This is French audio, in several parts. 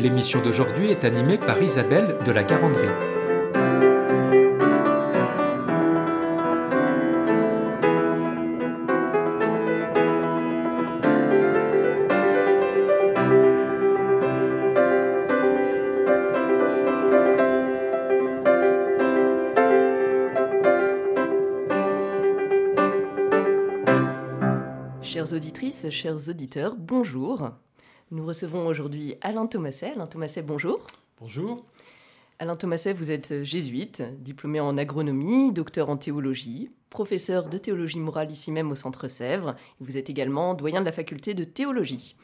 L'émission d'aujourd'hui est animée par Isabelle de la Garandrie. Chères auditrices, chers auditeurs, bonjour. Nous recevons aujourd'hui Alain Thomaset. Alain Thomaset, bonjour. Bonjour. Alain Thomaset, vous êtes jésuite, diplômé en agronomie, docteur en théologie, professeur de théologie morale ici même au Centre Sèvres. Vous êtes également doyen de la faculté de théologie.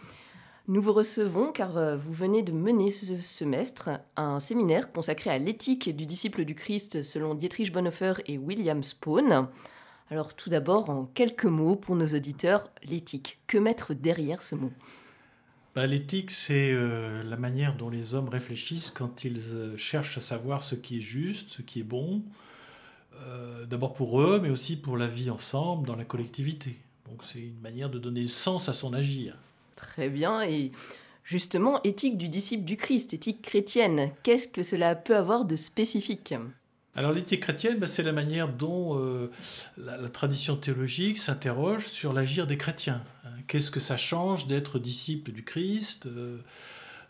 Nous vous recevons car euh, vous venez de mener ce semestre un séminaire consacré à l'éthique du disciple du Christ selon Dietrich Bonhoeffer et William Spawn. Alors tout d'abord, en quelques mots pour nos auditeurs, l'éthique. Que mettre derrière ce mot? Bah, L'éthique, c'est euh, la manière dont les hommes réfléchissent quand ils euh, cherchent à savoir ce qui est juste, ce qui est bon, euh, d'abord pour eux, mais aussi pour la vie ensemble, dans la collectivité. Donc c'est une manière de donner sens à son agir. Très bien, et justement, éthique du disciple du Christ, éthique chrétienne, qu'est-ce que cela peut avoir de spécifique? Alors l'éthique chrétienne, bah, c'est la manière dont euh, la, tradition théologique s'interroge sur l'agir des chrétiens. Hein. Qu'est-ce que ça change d'être disciple du Christ, euh,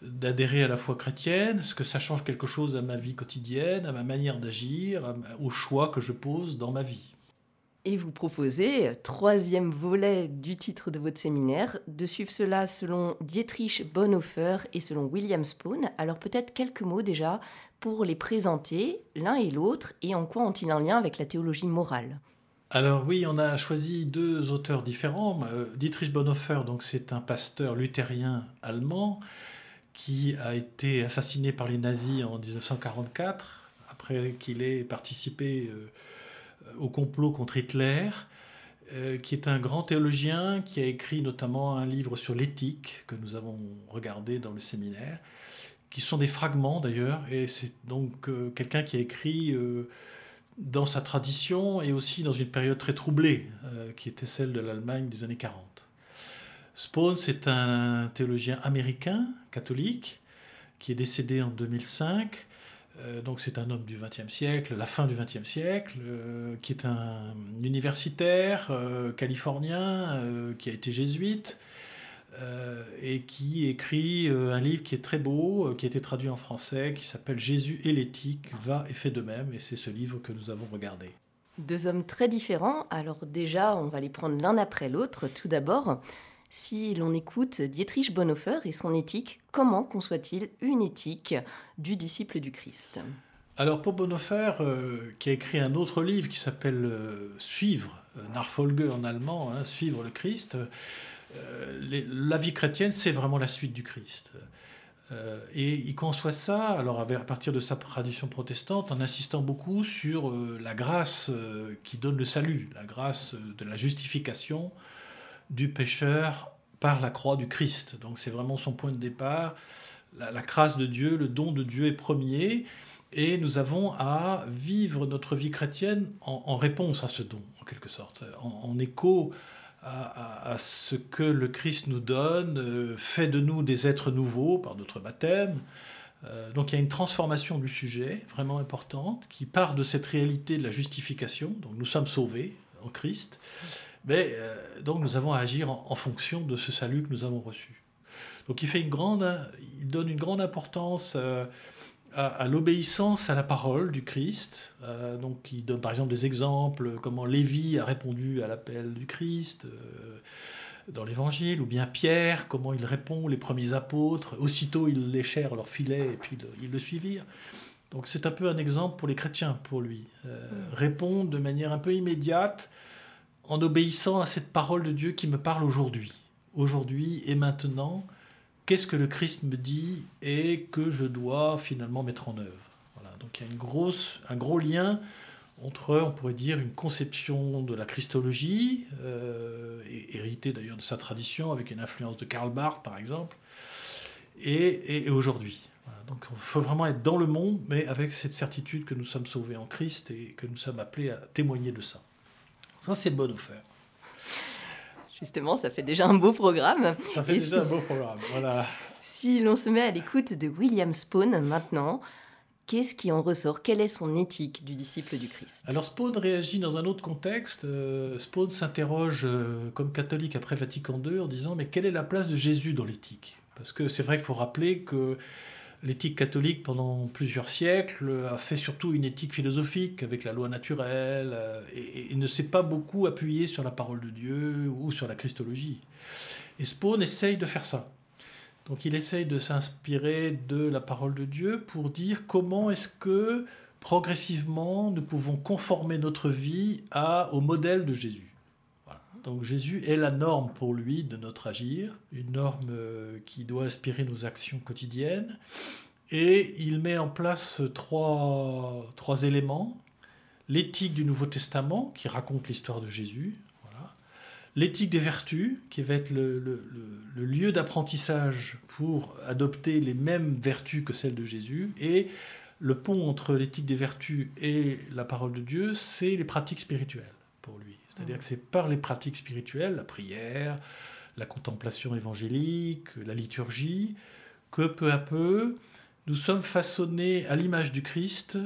d'adhérer à la foi chrétienne? Est-ce que ça change quelque chose à ma vie quotidienne, à ma manière d'agir, aux choix que je pose dans ma vie? Et vous proposez, troisième volet du titre de votre séminaire, de suivre cela selon Dietrich Bonhoeffer et selon William Spoon. Alors peut-être quelques mots déjà pour les présenter l'un et l'autre et en quoi ont-ils un lien avec la théologie morale? Alors oui, on a choisi deux auteurs différents. Euh, Dietrich Bonhoeffer, donc c'est un pasteur luthérien allemand qui a été assassiné par les nazis en 1944 après qu'il ait participé euh, au complot contre Hitler, euh, qui est un grand théologien qui a écrit notamment un livre sur l'éthique que nous avons regardé dans le séminaire, qui sont des fragments d'ailleurs, et c'est donc euh, quelqu'un qui a écrit euh, dans sa tradition et aussi dans une période très troublée, qui était celle de l'Allemagne des années 40. Spawn, c'est un théologien américain, catholique, qui est décédé en 2005 euh, donc c'est un homme du XXe siècle, la fin du XXe siècle, euh, qui est un universitaire euh, californien, qui a été jésuite, et qui écrit un livre qui est très beau, qui a été traduit en français, qui s'appelle Jésus et l'éthique, va et fait de même, et c'est ce livre que nous avons regardé. Deux hommes très différents, alors déjà on va les prendre l'un après l'autre. Tout d'abord, si l'on écoute Dietrich Bonhoeffer et son éthique, comment conçoit-il une éthique du disciple du Christ? Alors pour Bonhoeffer, euh, qui a écrit un autre livre qui s'appelle euh, Suivre, euh, Nachfolge en allemand, hein, Suivre le Christ, la vie chrétienne, c'est vraiment la suite du Christ. et il conçoit ça, alors à partir de sa tradition protestante, en insistant beaucoup sur la grâce qui donne le salut, la grâce de la justification, du pécheur par la croix du Christ. Donc c'est vraiment son point de départ. La, grâce de Dieu, le don de Dieu est premier, et nous avons à vivre notre vie chrétienne en, réponse à ce don, en quelque sorte, en, écho à, ce que le Christ nous donne, euh, fait de nous des êtres nouveaux par notre baptême. Euh, donc il y a une transformation du sujet vraiment importante qui part de cette réalité de la justification. Donc nous sommes sauvés en Christ. Mais euh, donc nous avons à agir en, fonction de ce salut que nous avons reçu. Donc il, fait une grande, il donne une grande importance euh, à, l'obéissance à la parole du Christ. Euh, donc il donne par exemple des exemples, comment Lévi a répondu à l'appel du Christ dans l'Évangile, ou bien Pierre, comment il répond, les premiers apôtres, aussitôt ils léchèrent leur filet et puis ils le suivirent. Donc c'est un peu un exemple pour les chrétiens, pour lui. répondre de manière un peu immédiate en obéissant à cette parole de Dieu qui me parle aujourd'hui, aujourd'hui et maintenant, qu'est-ce que le Christ me dit et que je dois finalement mettre en œuvre? Voilà. Donc il y a une grosse, un gros lien entre, on pourrait dire, une conception de la Christologie, euh, héritée d'ailleurs de sa tradition, avec une influence de Karl Barth par exemple, et, aujourd'hui. Donc il faut vraiment être dans le monde, mais avec cette certitude que nous sommes sauvés en Christ et que nous sommes appelés à témoigner de ça. Ça, c'est bon offert. Justement, ça fait déjà un beau programme. Ça fait déjà un beau programme, voilà. Si l'on se met à l'écoute de William Spawn maintenant, qu'est-ce qui en ressort? Quelle est son éthique du disciple du Christ? Alors Spawn réagit dans un autre contexte. Euh, Spawn s'interroge euh, comme catholique après Vatican II en disant mais quelle est la place de Jésus dans l'éthique? Parce que c'est vrai qu'il faut rappeler que l'éthique catholique, pendant plusieurs siècles, a fait surtout une éthique philosophique avec la loi naturelle euh, et, ne s'est pas beaucoup appuyé sur la parole de Dieu ou sur la christologie. Et essaye de faire ça. Donc il essaye de s'inspirer de la parole de Dieu pour dire comment est-ce que progressivement nous pouvons conformer notre vie à, au modèle de Jésus. Donc Jésus est la norme pour lui de notre agir, une norme euh, qui doit inspirer nos actions quotidiennes. Et il met en place trois, éléments. L'éthique du Nouveau Testament, qui raconte l'histoire de Jésus. L'éthique des vertus, qui va être le, lieu d'apprentissage pour adopter les mêmes vertus que celles de Jésus. Et le pont entre l'éthique des vertus et la parole de Dieu, c'est les pratiques spirituelles. C'est-à-dire que c'est par les pratiques spirituelles, la prière, la contemplation évangélique, la liturgie, que peu à peu, nous sommes façonnés à l'image du Christ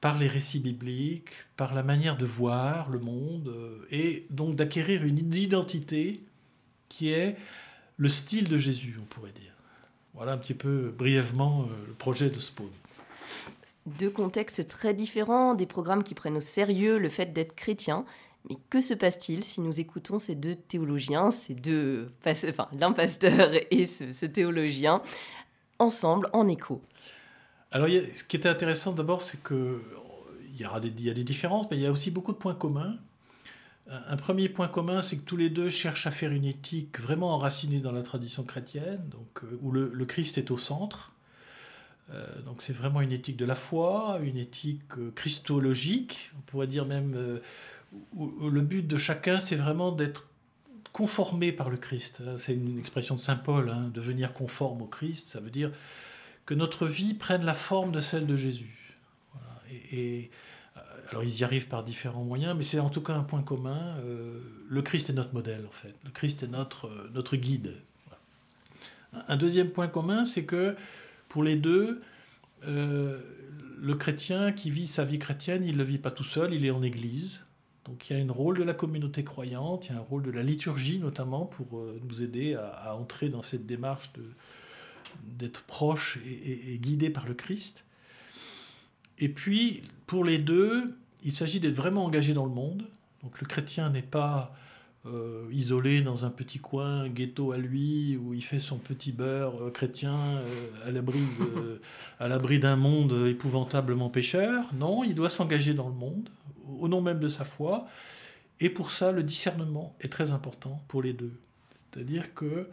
par les récits bibliques, par la manière de voir le monde, euh, et donc d'acquérir une identité qui est le style de Jésus, on pourrait dire. Voilà un petit peu brièvement euh, le projet de Spawn. Deux contextes très différents, des programmes qui prennent au sérieux le fait d'être chrétien mais que se passe-t-il si nous écoutons ces deux théologiens, ces deux, enfin, l'un pasteur et ce, théologien, ensemble, en écho? Alors, ce qui est intéressant d'abord, c'est que il y, y a des différences, mais il y a aussi beaucoup de points communs. Un premier point commun, c'est que tous les deux cherchent à faire une éthique vraiment enracinée dans la tradition chrétienne, donc, euh, où le, Christ est au centre. Euh, donc c'est vraiment une éthique de la foi, une éthique euh, christologique, on pourrait dire même où, le but de chacun, c'est vraiment d'être conformé par le Christ. Hein, c'est une expression de Saint Paul, hein, devenir conforme au Christ, ça veut dire que notre vie prenne la forme de celle de Jésus. Et, euh, alors ils y arrivent par différents moyens, mais c'est en tout cas un point commun. Euh, le Christ est notre modèle, en fait. Le Christ est notre, euh, notre guide. Un deuxième point commun, c'est que pour les deux, le chrétien qui vit sa vie chrétienne, il ne le vit pas tout seul, il est en Église. Donc il y a un rôle de la communauté croyante, il y a un rôle de la liturgie notamment pour euh, nous aider à, entrer dans cette démarche d'être proche et, guidé par le Christ. Et puis pour les deux, il s'agit d'être vraiment engagé dans le monde. Donc le chrétien n'est pas euh, isolé dans un petit coin, ghetto à lui, où il fait son petit beurre euh, chrétien à l'abri d'un monde épouvantablement pécheur. Non, il doit s'engager dans le monde au nom même de sa foi. Et pour ça, le discernement est très important pour les deux. C'est-à-dire que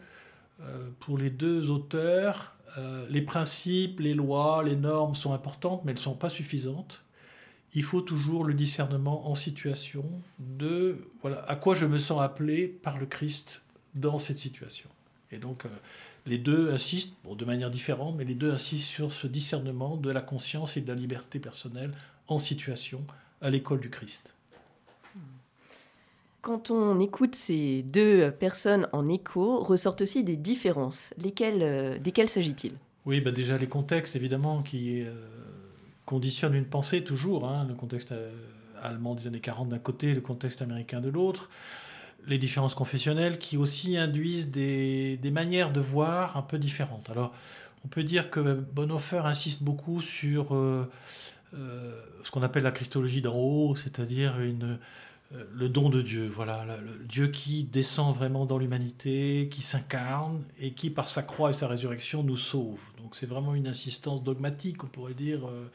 euh, pour les deux auteurs, euh, les principes, les lois, les normes sont importantes, mais elles ne sont pas suffisantes. Il faut toujours le discernement en situation de voilà à quoi je me sens appelé par le Christ dans cette situation. Et donc euh, les deux insistent, de manière différente, mais les deux insistent sur ce discernement de la conscience et de la liberté personnelle en situation à l'école du Christ. Quand on écoute ces deux personnes en écho, ressortent aussi des différences. Lesquelles, euh, desquelles s'agit-il? Oui, bah déjà les contextes, évidemment, qui euh, conditionnent une pensée toujours. Hein. le contexte euh, allemand des années 40 d'un côté, le contexte américain de l'autre. Les différences confessionnelles qui aussi induisent des, des, manières de voir un peu différentes. Alors, on peut dire que Bonhoeffer insiste beaucoup sur ce qu'on appelle la christologie d'en haut, c'est-à-dire euh, le don de Dieu, voilà, le Dieu qui descend vraiment dans l'humanité, qui s'incarne et qui, par sa croix et sa résurrection, nous sauve. Donc c'est vraiment une insistance dogmatique, on pourrait dire. Euh,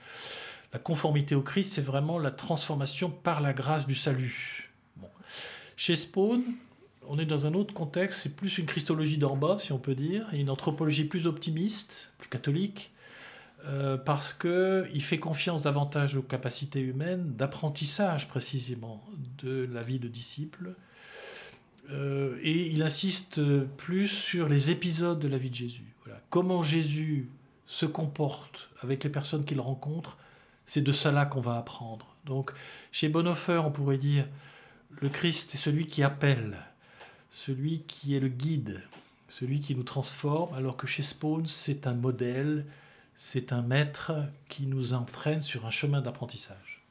la conformité au Christ, c'est vraiment la transformation par la grâce du salut. Chez Spawn, On est dans un autre contexte, c'est plus une christologie d'en bas, si on peut dire, et une anthropologie plus optimiste, plus catholique, euh, parce qu'il fait confiance davantage aux capacités humaines d'apprentissage précisément de la vie de disciple. Euh, et il insiste plus sur les épisodes de la vie de Jésus. Voilà. Comment Jésus se comporte avec les personnes qu'il rencontre, c'est de cela qu'on va apprendre. Donc, chez Bonhoeffer, on pourrait dire le Christ est celui qui appelle, celui qui est le guide, celui qui nous transforme, alors que chez Spawn, c'est un modèle, c'est un maître qui nous entraîne sur un chemin d'apprentissage.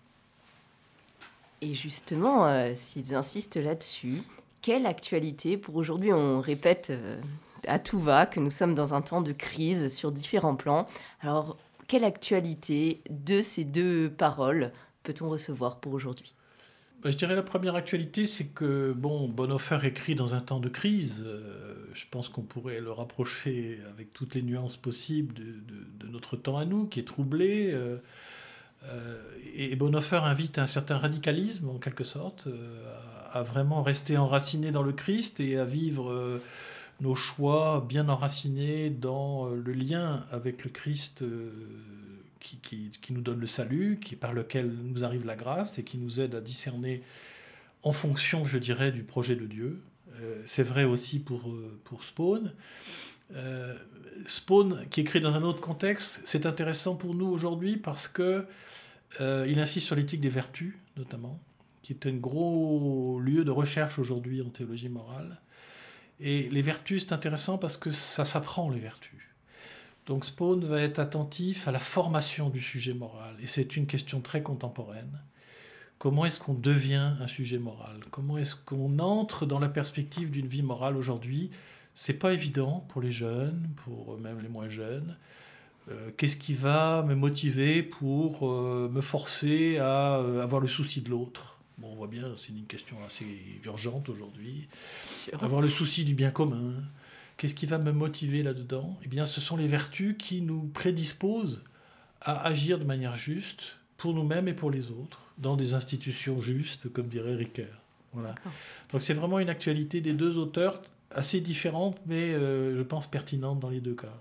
Et justement, euh, s'ils insistent là-dessus, quelle actualité pour aujourd'hui? On répète euh, à tout va que nous sommes dans un temps de crise sur différents plans. Alors, quelle actualité de ces deux paroles peut-on recevoir pour aujourd'hui? Bah, je dirais la première actualité, c'est que bon, Bonhoeffer écrit dans un temps de crise. Euh, je pense qu'on pourrait le rapprocher avec toutes les nuances possibles de, notre temps à nous, qui est troublé. Euh, euh, et Bonhoeffer invite un certain radicalisme, en quelque sorte, à, vraiment rester enraciné dans le Christ et à vivre nos choix bien enracinés dans le lien avec le Christ qui, nous donne le salut, qui, par lequel nous arrive la grâce et qui nous aide à discerner en fonction, je dirais, du projet de Dieu. Euh, c'est vrai aussi pour, euh, pour Spawn. Euh, Spawn, qui écrit dans un autre contexte, c'est intéressant pour nous aujourd'hui parce que il insiste sur l'éthique des vertus, notamment, qui est un gros lieu de recherche aujourd'hui en théologie morale. Et les vertus, c'est intéressant parce que ça s'apprend, les vertus. Donc Spawn va être attentif à la formation du sujet moral. Et c'est une question très contemporaine. Comment est-ce qu'on devient un sujet moral? Comment est-ce qu'on entre dans la perspective d'une vie morale aujourd'hui? C'est pas évident pour les jeunes, pour même les moins jeunes. Euh, qu'est-ce qui va me motiver pour euh, me forcer à euh, avoir le souci de l'autre? Bon, on voit bien, c'est une question assez urgente aujourd'hui. Avoir le souci du bien commun, Qu'est-ce qui va me motiver là-dedans? Eh bien, ce sont les vertus qui nous prédisposent à agir de manière juste pour nous-mêmes et pour les autres, dans des institutions justes, comme dirait Ricoeur. Voilà. Donc c'est vraiment une actualité des deux auteurs, assez différente, mais euh, je pense pertinente dans les deux cas.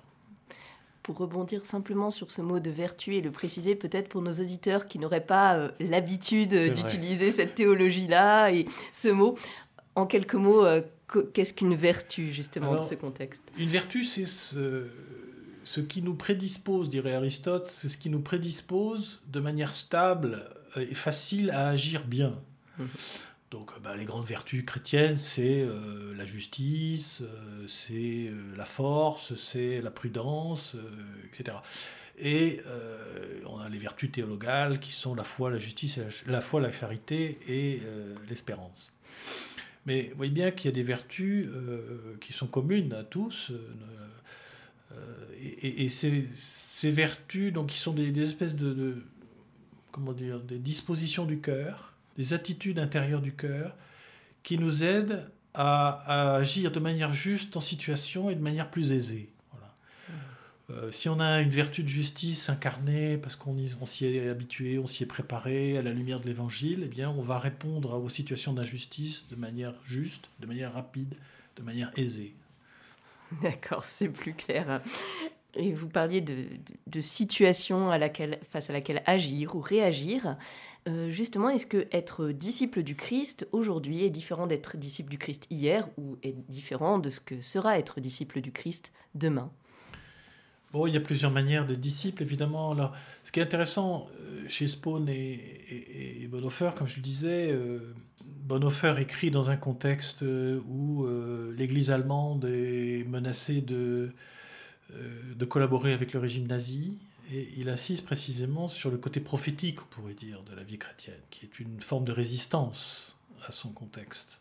Pour rebondir simplement sur ce mot de vertu et le préciser peut-être pour nos auditeurs qui n'auraient pas euh, l'habitude d'utiliser cette théologie-là et ce mot, en quelques mots, euh, qu'est-ce qu'une vertu, justement, dans ce contexte? Une vertu, c'est ce, ce, qui nous prédispose, dirait Aristote, c'est ce qui nous prédispose de manière stable et facile à agir bien. Mhm. Donc, bah, les grandes vertus chrétiennes, c'est euh, la justice, euh, c'est la force, c'est la prudence, etc. Et on a les vertus théologales qui sont la foi, la justice, la foi, la charité et l'espérance. Mais vous voyez bien qu'il y a des vertus euh, qui sont communes à tous. Euh, et, ces, vertus, donc, qui sont des, espèces de, comment dire, des dispositions du cœur, des attitudes intérieures du cœur, qui nous aident à, agir de manière juste en situation et de manière plus aisée. Euh, si on a une vertu de justice incarnée, parce qu'on s'y est habitué, on s'y est préparé à la lumière de l'évangile, eh bien, on va répondre aux situations d'injustice de manière juste, de manière rapide, de manière aisée. D'accord, c'est plus clair. Et vous parliez de, situation à laquelle, face à laquelle agir ou réagir. Euh, justement, est-ce que être disciple du Christ aujourd'hui est différent d'être disciple du Christ hier ou est différent de ce que sera être disciple du Christ demain? Bon, il y a plusieurs manières de disciples, évidemment. Alors, ce qui est intéressant euh, chez Spawn et, Bonhoeffer, comme je le disais, euh, Bonhoeffer écrit dans un contexte euh, où l'Église allemande est menacée de, de collaborer avec le régime nazi. Et il insiste précisément sur le côté prophétique, on pourrait dire, de la vie chrétienne, qui est une forme de résistance à son contexte.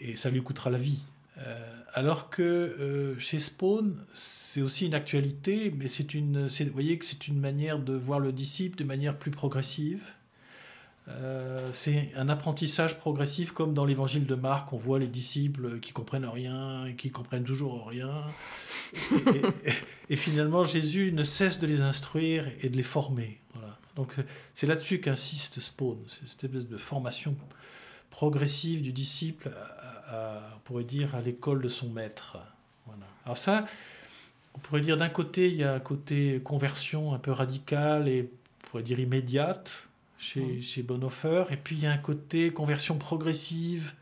et ça lui coûtera la vie. Euh, alors que euh, chez Spawn, c'est aussi une actualité, mais c'est une, vous voyez que c'est une manière de voir le disciple de manière plus progressive. Euh, c'est un apprentissage progressif comme dans l'évangile de Marc, on voit les disciples qui comprennent rien et qui comprennent toujours rien. Et, finalement, Jésus ne cesse de les instruire et de les former. Voilà. Donc c'est là-dessus qu'insiste Spawn, c'est cette espèce de formation progressive du disciple, on pourrait dire, à l'école de son maître. Alors ça, on pourrait dire d'un côté, il y a un côté conversion un peu radical et on pourrait dire immédiate chez, chez Bonhoeffer, et puis il y a un côté conversion progressive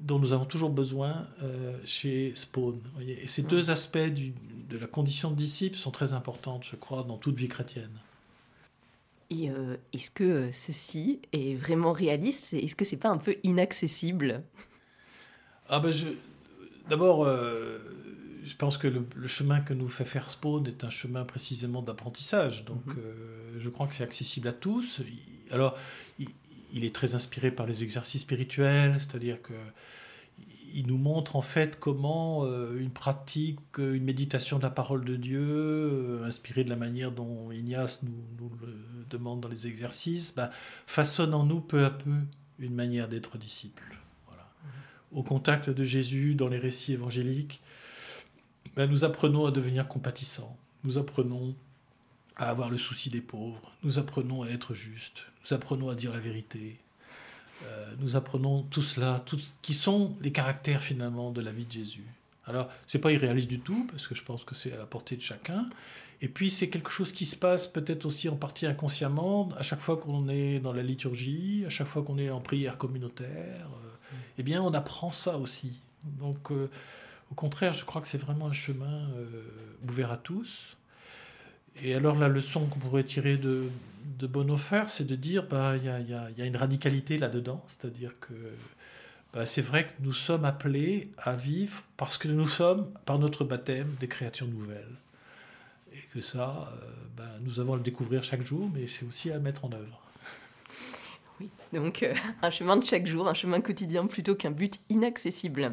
dont nous avons toujours besoin euh, chez Spawn. Et ces deux aspects de la condition de disciple sont très importants, je crois, dans toute vie chrétienne. Et euh, est-ce que euh, ceci est vraiment réaliste? Est-ce que c'est pas un peu inaccessible? Ah ben D'abord, je pense que le, chemin que nous fait faire Spawn est un chemin précisément d'apprentissage. Donc, mhm. je crois que c'est accessible à tous. Alors, il est très inspiré par les exercices spirituels, c'est-à-dire que il nous montre en fait comment euh, une pratique, une méditation de la parole de Dieu, euh, inspirée de la manière dont Ignace nous, le demande dans les exercices, bah, façonne en nous peu à peu une manière d'être disciple. Au contact de Jésus, dans les récits évangéliques, bah, nous apprenons à devenir compatissants, nous apprenons à avoir le souci des pauvres, nous apprenons à être justes, nous apprenons à dire la vérité, euh, nous apprenons tout cela, tout, qui sont les caractères finalement de la vie de Jésus. Alors, c'est pas irréaliste du tout, parce que je pense que c'est à la portée de chacun. Et puis, c'est quelque chose qui se passe peut-être aussi en partie inconsciemment, à chaque fois qu'on est dans la liturgie, à chaque fois qu'on est en prière communautaire. Euh, eh bien, on apprend ça aussi. Donc, euh, au contraire, je crois que c'est vraiment un chemin ouvert à tous. Et alors la leçon qu'on pourrait tirer de, de Bonhoeffer, c'est de dire bah il y a, y, a, une radicalité là-dedans, c'est-à-dire que bah, c'est vrai que nous sommes appelés à vivre parce que nous sommes, par notre baptême, des créatures nouvelles. Et que ça, euh, bah, nous avons à le découvrir chaque jour, mais c'est aussi à mettre en œuvre. Oui, donc euh, un chemin de chaque jour, un chemin quotidien plutôt qu'un but inaccessible.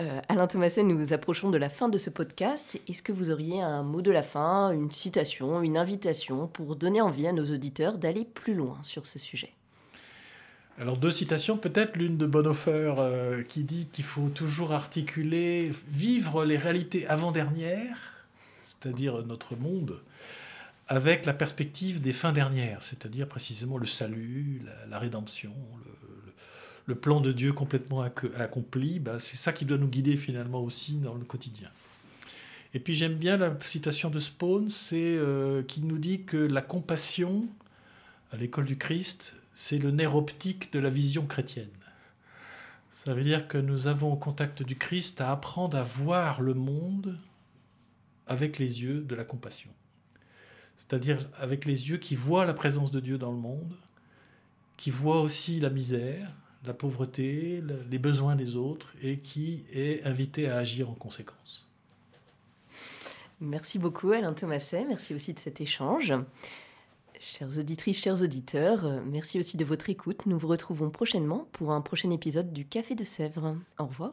Euh, Alain Thomaset, nous approchons de la fin de ce podcast. Est-ce que vous auriez un mot de la fin, une citation, une invitation pour donner envie à nos auditeurs d'aller plus loin sur ce sujet? Alors deux citations, peut-être l'une de Bonhoeffer euh, qui dit qu'il faut toujours articuler, vivre les réalités avant-dernières, c'est-à-dire notre monde, avec la perspective des fins dernières, c'est-à-dire précisément le salut, la, rédemption, le plan de Dieu complètement accompli, bah, c'est ça qui doit nous guider finalement aussi dans le quotidien. Et puis j'aime bien la citation de Spawn, c'est euh, qui nous dit que la compassion à l'école du Christ, c'est le nerf optique de la vision chrétienne. Ça veut dire que nous avons au contact du Christ à apprendre à voir le monde avec les yeux de la compassion. C'est-à-dire avec les yeux qui voient la présence de Dieu dans le monde, qui voient aussi la misère, la pauvreté, les besoins des autres et qui est invité à agir en conséquence. Merci beaucoup Alain Thomaset, merci aussi de cet échange. Chères auditrices, chers auditeurs, merci aussi de votre écoute. Nous vous retrouvons prochainement pour un prochain épisode du Café de Sèvres. Au revoir.